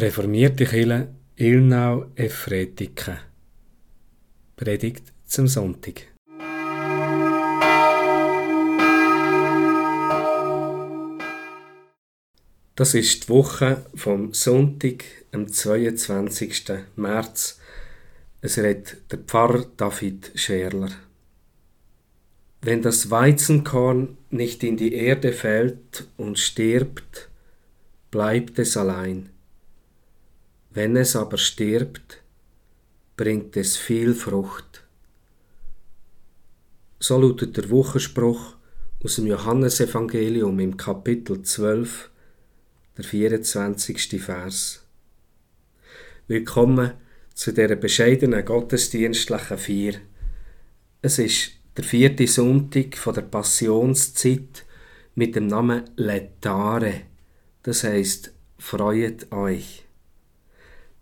Reformierte Kirche Ilnau Efretike Predigt zum Sonntag Das ist die Woche vom Sonntag, am 22. März. Es redet der Pfarrer David Scherler. Wenn das Weizenkorn nicht in die Erde fällt und stirbt, bleibt es allein. Wenn es aber stirbt, bringt es viel Frucht. So lautet der Wochenspruch aus dem Johannesevangelium im Kapitel 12, der 24. Vers. Willkommen zu der bescheidenen gottesdienstlichen Vier. Es ist der vierte Sonntag von der Passionszeit mit dem Namen Letare, das heißt Freut euch.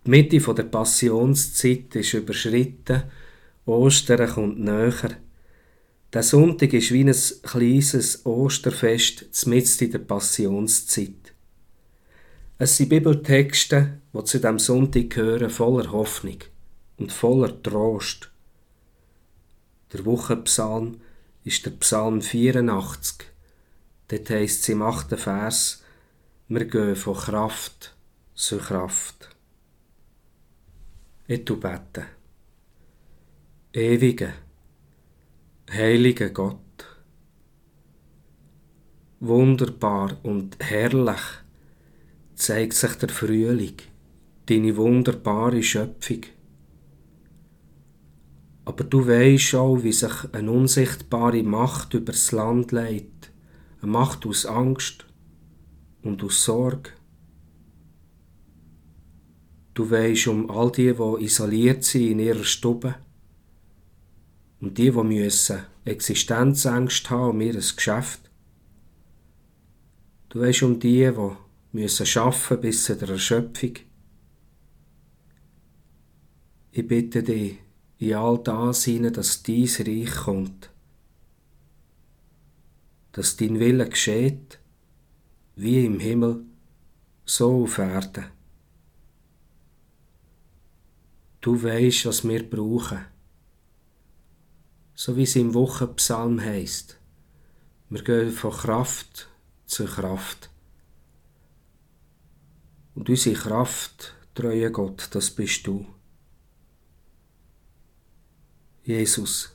Die Mitte der Passionszeit ist überschritten, Ostern kommt näher. Der Sonntag ist wie ein kleines Osterfest mitten in der Passionszeit. Es sind Bibeltexte, die zu dem Sonntag gehören, voller Hoffnung und voller Trost. Der Wochenpsalm ist der Psalm 84. Dort heisst es im achten Vers, wir gehen von Kraft zu Kraft. Ich tu beten. Ewiger, heiliger Gott, wunderbar und herrlich zeigt sich der Frühling, deine wunderbare Schöpfung. Aber du weisst auch, wie sich eine unsichtbare Macht übers Land leitet, eine Macht aus Angst und aus Sorge. Du weisst um all die, die isoliert sind in ihrer Stube. Um die, die müssen Existenzängste haben um ihr Geschäft. Du weisst um die, die müssen arbeiten bis zu der Erschöpfung. Ich bitte dich in all das hinein, dass dein Reich kommt. Dass dein Wille geschieht, wie im Himmel, so auf Erden. Du weisst, was wir brauchen. So wie es im Wochenpsalm heißt. Wir gehen von Kraft zu Kraft. Und unsere Kraft, treue Gott, das bist du. Jesus.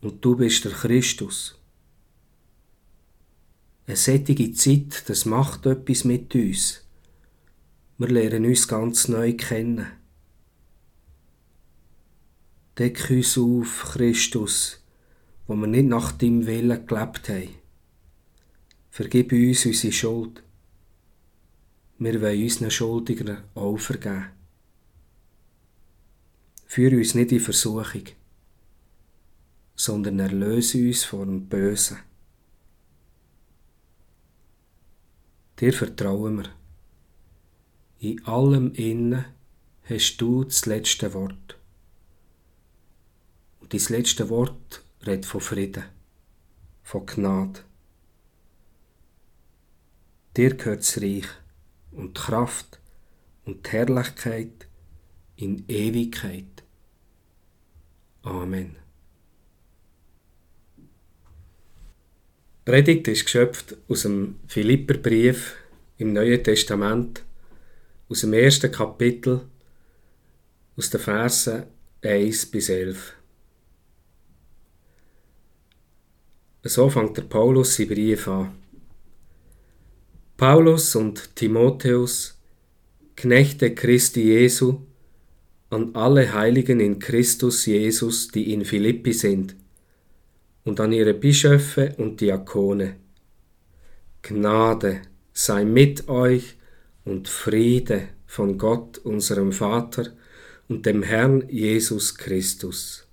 Und du bist der Christus. Eine sättige Zeit, das macht etwas mit uns. Wir lernen uns ganz neu kennen. Deck uns auf, Christus, wo wir nicht nach deinem Willen gelebt haben. Vergib uns unsere Schuld. Wir wollen unseren Schuldigern auch vergeben. Führ uns nicht in Versuchung, sondern erlöse uns vom Bösen. Dir vertrauen wir. In allem Innen hast du das letzte Wort. Und dein letzte Wort redet von Frieden, von Gnade. Dir gehört das Reich und die Kraft und die Herrlichkeit in Ewigkeit. Amen. Die Predigt ist geschöpft aus dem Philipperbrief im Neuen Testament, aus dem ersten Kapitel, aus den Versen 1 bis 11. So fängt der Paulus seinen Brief an. Paulus und Timotheus, Knechte Christi Jesu, an alle Heiligen in Christus Jesus, die in Philippi sind, und an ihre Bischöfe und Diakone. Gnade sei mit euch und Friede von Gott, unserem Vater und dem Herrn Jesus Christus.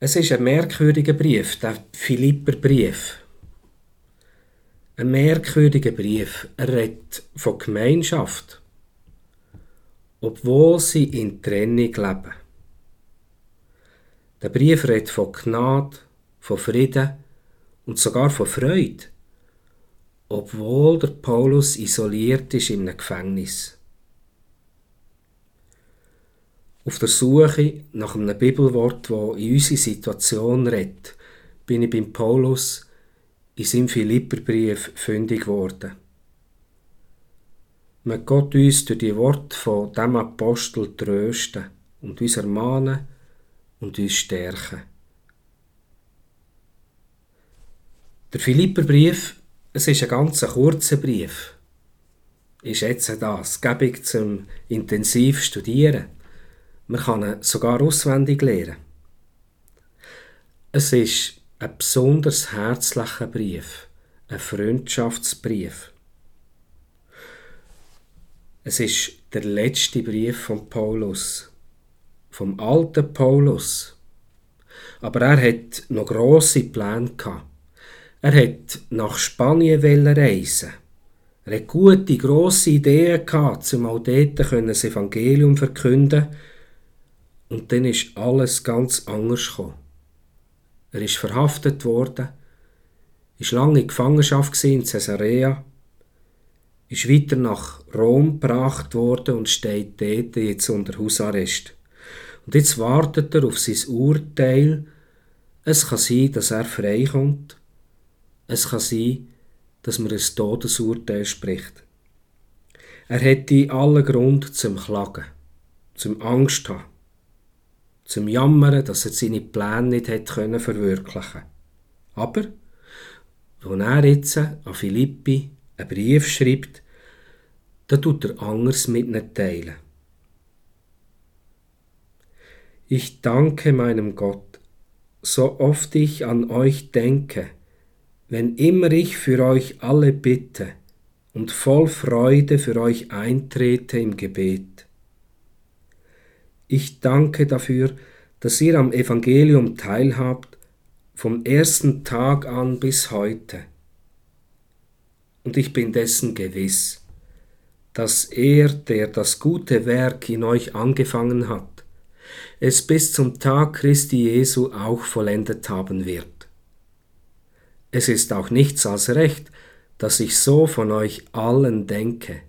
Es ist ein merkwürdiger Brief, der Philipperbrief. Ein merkwürdiger Brief. Er redet von Gemeinschaft, obwohl sie in Trennung leben. Der Brief redet von Gnade, von Frieden und sogar von Freude, obwohl der Paulus isoliert ist in einem Gefängnis. Auf der Suche nach einem Bibelwort, wo in unsere Situation redet, bin ich beim Paulus in seinem Philipperbrief fündig geworden. Man Gott uns durch die Worte von dem Apostel trösten und uns ermahnen und uns stärken. Der Philipperbrief, es ist ein ganz kurzer Brief. Ist jetzt das, gäbig zum intensiv studieren. Man kann ihn sogar auswendig lernen. Es ist ein besonders herzlicher Brief, ein Freundschaftsbrief. Es ist der letzte Brief von Paulus, vom alten Paulus. Aber er hat noch grosse Pläne. Er hat nach Spanien reisen. Er hat gute, grosse Ideen gehabt, um auch dort das Evangelium verkünden und dann ist alles ganz anders gekommen. Er ist verhaftet worden, ist lange in Gefangenschaft in Caesarea, ist weiter nach Rom gebracht worden und steht dort jetzt unter Hausarrest. Und jetzt wartet er auf sein Urteil. Es kann sein, dass er freikommt. Es kann sein, dass man ein Todesurteil spricht. Er hätte allen Grund zum Klagen, zum Angst haben zum Jammern, dass er seine Pläne nicht hat können verwirklichen Aber, wenn er jetzt an Philippi einen Brief schreibt, dann tut er anders mit ihnen teilen. Ich danke meinem Gott, so oft ich an euch denke, wenn immer ich für euch alle bitte und voll Freude für euch eintrete im Gebet. Ich danke dafür, dass ihr am Evangelium teilhabt, vom ersten Tag an bis heute. Und ich bin dessen gewiss, dass er, der das gute Werk in euch angefangen hat, es bis zum Tag Christi Jesu auch vollendet haben wird. Es ist auch nichts als recht, dass ich so von euch allen denke,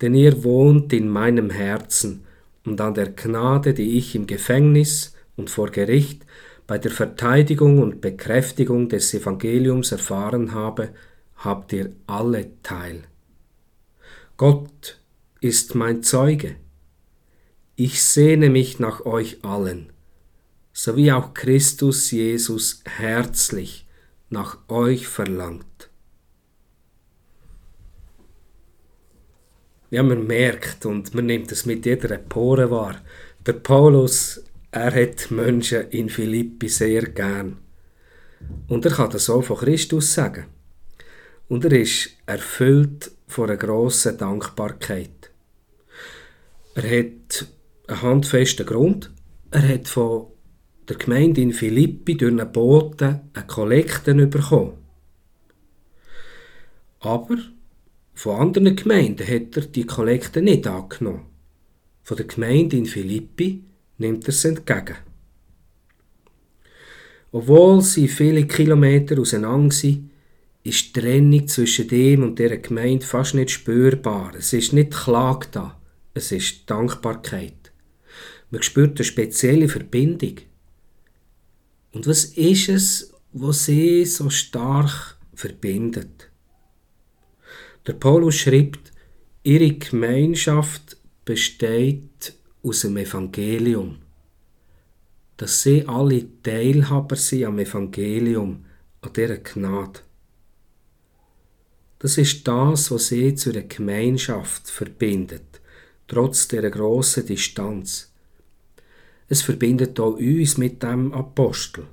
denn ihr wohnt in meinem Herzen, und an der Gnade, die ich im Gefängnis und vor Gericht bei der Verteidigung und Bekräftigung des Evangeliums erfahren habe, habt ihr alle teil. Gott ist mein Zeuge. Ich sehne mich nach euch allen, so wie auch Christus Jesus herzlich nach euch verlangt. Ja, man merkt und man nimmt es mit jeder Pore wahr. Der Paulus, er hat Menschen in Philippi sehr gern. Und er kann das auch von Christus sagen. Und er ist erfüllt von einer grossen Dankbarkeit. Er hat einen handfesten Grund. Er hat von der Gemeinde in Philippi durch einen Boten eine Kollekte bekommen. Aber von anderen Gemeinden hat er die Kollekte nicht angenommen. Von der Gemeinde in Philippi nimmt er sie entgegen. Obwohl sie viele Kilometer auseinander sind, ist die Trennung zwischen dem und der Gemeinde fast nicht spürbar. Es ist nicht Klage da, es ist Dankbarkeit. Man spürt eine spezielle Verbindung. Und was ist es, was sie so stark verbindet? Der Paulus schreibt, ihre Gemeinschaft besteht aus dem Evangelium. Dass sie alle Teilhaber sind am Evangelium, an dieser Gnade. Das ist das, was sie zu der Gemeinschaft verbindet, trotz der grossen Distanz. Es verbindet auch uns mit dem Apostel.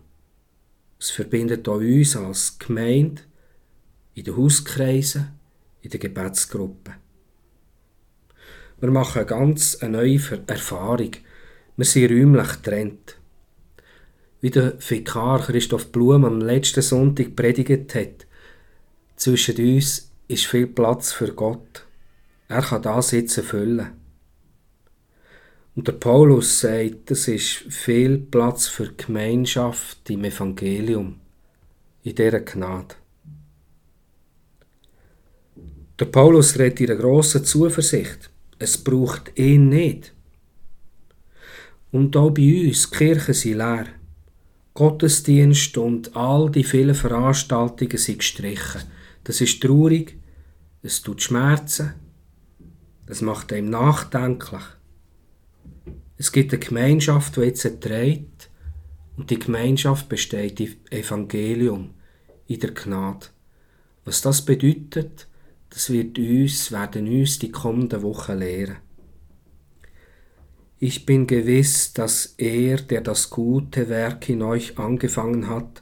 Es verbindet auch uns als Gemeinde, in den Hauskreisen, in der Gebetsgruppe. Wir machen ganz eine neue Erfahrung. Wir sind räumlich getrennt. Wie der Vikar Christoph Blum am letzten Sonntag predigt hat, zwischen uns ist viel Platz für Gott. Er kann das jetzt erfüllen. Und der Paulus sagt, es ist viel Platz für Gemeinschaft im Evangelium, in dieser Gnade. Der Paulus redet in einer grossen Zuversicht. Es braucht ihn nicht. Und auch bei uns, die Kirchen sind leer. Gottesdienst und all die vielen Veranstaltungen sind gestrichen. Das ist traurig, es tut Schmerzen, es macht einem nachdenklich. Es gibt eine Gemeinschaft, die jetzt erträgt, und die Gemeinschaft besteht im Evangelium, in der Gnade. Was das bedeutet, das wird uns, werden uns die kommenden Wochen lehren. Ich bin gewiss, dass er, der das gute Werk in euch angefangen hat,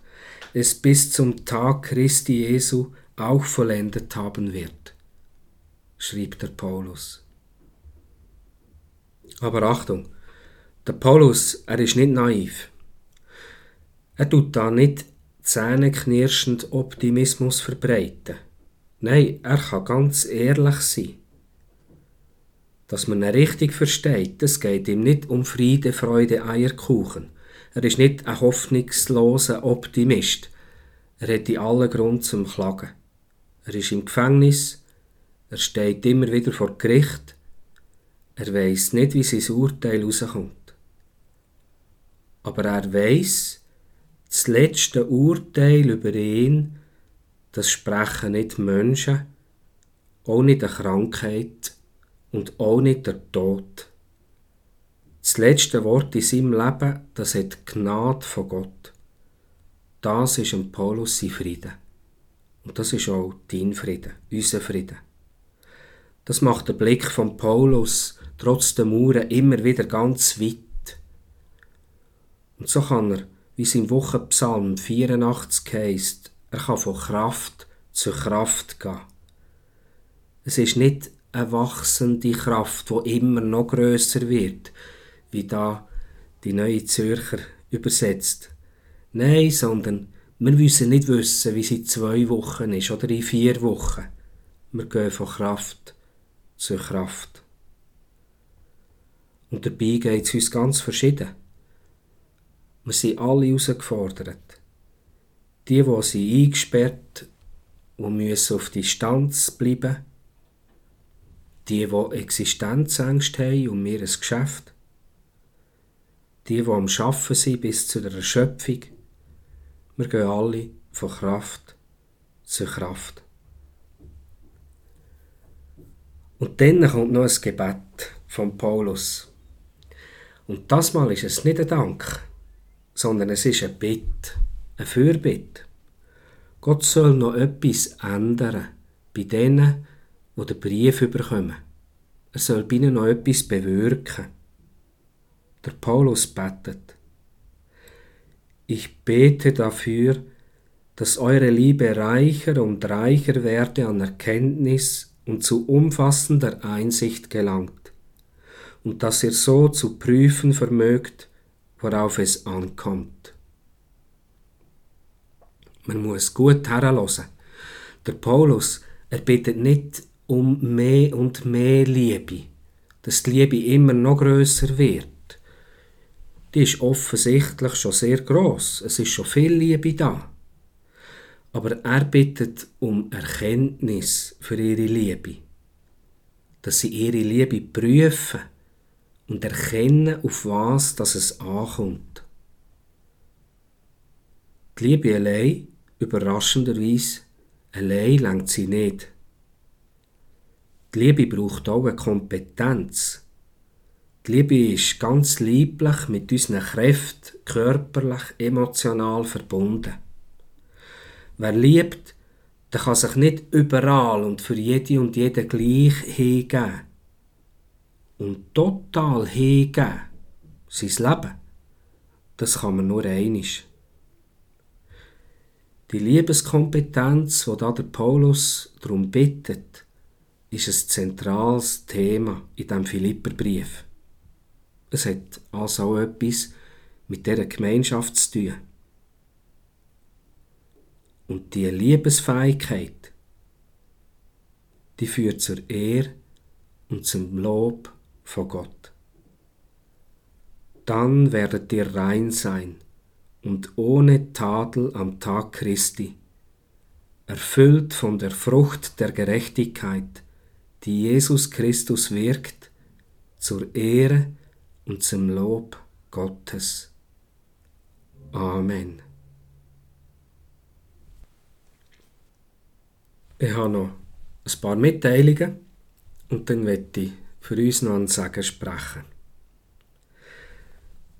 es bis zum Tag Christi Jesu auch vollendet haben wird, schrieb der Paulus. Aber Achtung, der Paulus, er ist nicht naiv. Er tut da nicht zähneknirschend Optimismus verbreiten. Nein, er kann ganz ehrlich sein. Dass man ihn richtig versteht, es geht ihm nicht um Friede, Freude, Eierkuchen. Er ist nicht ein hoffnungsloser Optimist. Er hat allen Grund zum Klagen. Er ist im Gefängnis. Er steht immer wieder vor Gericht. Er weiß nicht, wie sein Urteil rauskommt aber er weiß, das letzte Urteil über ihn, das sprechen nicht Menschen, nicht eine Krankheit und auch nicht der Tod. Das letzte Wort in seinem Leben, das hat Gnade von Gott. Das ist ein Paulus sein Frieden. Und das ist auch dein Frieden, unser Frieden. Das macht der Blick von Paulus trotz der Mauern immer wieder ganz weit. Und so kann er, wie es im Wochenpsalm 84 heisst, er kann von Kraft zu Kraft gehen. Es ist nicht eine wachsende Kraft, die immer noch grösser wird, wie da die neue Zürcher übersetzt. Nein, sondern wir müssen nicht wissen, wie sie zwei Wochen ist oder in vier Wochen. Wir gehen von Kraft zu Kraft. Und dabei geht es uns ganz verschieden. Wir sind alle herausgefordert. Die, die sind eingesperrt und müssen auf Distanz bleiben. Die, die Existenzängste haben um ihr Geschäft. Die, die am Arbeiten sind bis zu der Erschöpfung. Wir gehen alle von Kraft zu Kraft. Und dann kommt noch ein Gebet von Paulus. Und das Mal ist es nicht ein Dank, sondern es ist ein Bitt, ein Fürbitt. Gott soll noch etwas ändern bei denen, die den Brief überkommen. Er soll bei ihnen noch etwas bewirken. Der Paulus betet. Ich bete dafür, dass eure Liebe reicher und reicher werde an Erkenntnis und zu umfassender Einsicht gelangt, und dass ihr so zu prüfen vermögt, worauf es ankommt. Man muss gut herlassen. Der Paulus, er bittet nicht um mehr und mehr Liebe, dass die Liebe immer noch größer wird. Die ist offensichtlich schon sehr groß. Es ist schon viel Liebe da. Aber er bittet um Erkenntnis für ihre Liebe, dass sie ihre Liebe prüfen und erkennen, auf was dass es ankommt. Die Liebe allein, überraschenderweise, allein lenkt sie nicht. Die Liebe braucht auch eine Kompetenz. Die Liebe ist ganz lieblich mit unseren Kräften, körperlich, emotional verbunden. Wer liebt, der kann sich nicht überall und für jede und jeden gleich hingeben und total hingeben, sein Leben, das kann man nur einisch. Die Liebeskompetenz, wo da der Paulus darum bittet, ist ein zentrales Thema in dem Philipperbrief. Es hat also auch etwas mit dieser Gemeinschaft zu tun. Und die Liebesfähigkeit, die führt zur Ehre und zum Lob vor Gott. Dann werdet ihr rein sein und ohne Tadel am Tag Christi, erfüllt von der Frucht der Gerechtigkeit, die Jesus Christus wirkt, zur Ehre und zum Lob Gottes. Amen. Ich habe noch ein paar Mitteilungen und dann werde ich für uns noch ein Sagen sprechen.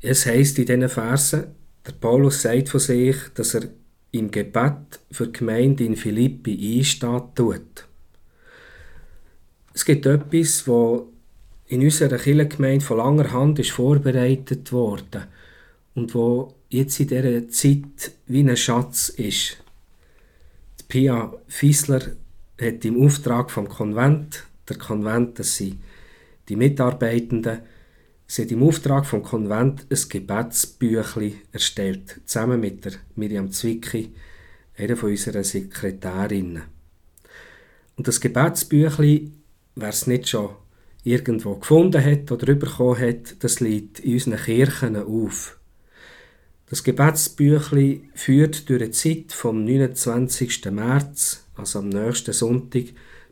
Es heißt in diesen Versen, der Paulus sagt von sich, dass er im Gebet für die Gemeinde in Philippi einsteht tut. Es gibt etwas, wo in unserer Kirchengemeinde von langer Hand ist vorbereitet worden und wo jetzt in dieser Zeit wie ein Schatz ist. Die Pia Fiesler hat im Auftrag vom Konvent, der Konvent, das sind die Mitarbeitenden, sie hat im Auftrag vom Konvent ein Gebetsbüchli erstellt, zusammen mit der Miriam Zwicki, einer von unseren Sekretärinnen. Und das Gebetsbüchli, wer es nicht schon irgendwo gefunden hat oder bekommen hat, das liegt in unseren Kirchen auf. Das Gebetsbüchli führt durch die Zeit vom 29. März, also am nächsten Sonntag,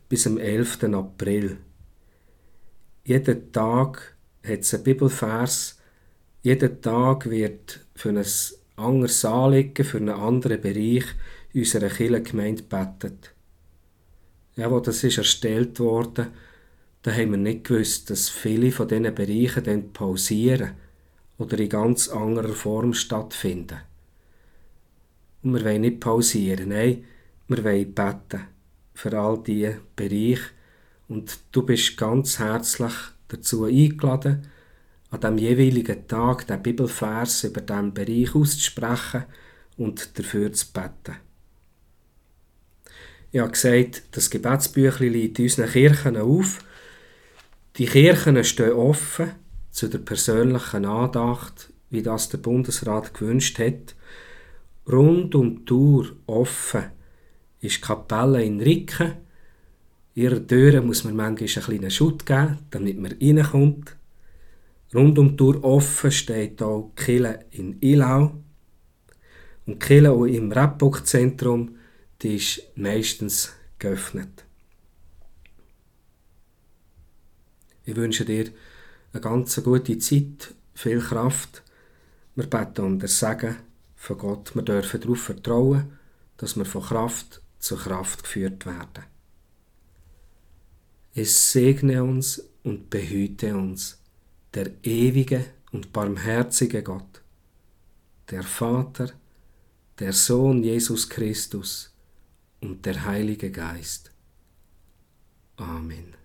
bis am 11. April. Jeden Tag hat es einen Bibelvers, jeden Tag wird für ein anderes Anliegen, für einen anderen Bereich unserer Kirchengemeinde betet. Ja, wo das ist erstellt worden, da haben wir nicht gewusst, dass viele von diesen Bereichen dann pausieren oder in ganz anderer Form stattfinden. Und wir wollen nicht pausieren, nein, wir wollen beten für all diese Bereiche. Und du bist ganz herzlich dazu eingeladen, an dem jeweiligen Tag den Bibelvers über diesen Bereich auszusprechen und dafür zu beten. Ich habe gesagt, das Gebetsbüchlein liegt unseren Kirchen auf. Die Kirchen stehen offen zu der persönlichen Andacht, wie das der Bundesrat gewünscht hat. Rund um die Tour offen ist die Kapelle in Ricken. Ihrer Türen muss man manchmal einen kleinen Schutt geben, damit man reinkommt. Rund um die Tour offen steht auch Kille in Ilau. Und Kille auch im Rapbock-Zentrum, die ist meistens geöffnet. Ich wünsche dir eine ganz gute Zeit, viel Kraft. Wir beten um das Segen von Gott. Wir dürfen darauf vertrauen, dass wir von Kraft zu Kraft geführt werden. Es segne uns und behüte uns, der ewige und barmherzige Gott, der Vater, der Sohn Jesus Christus und der Heilige Geist. Amen.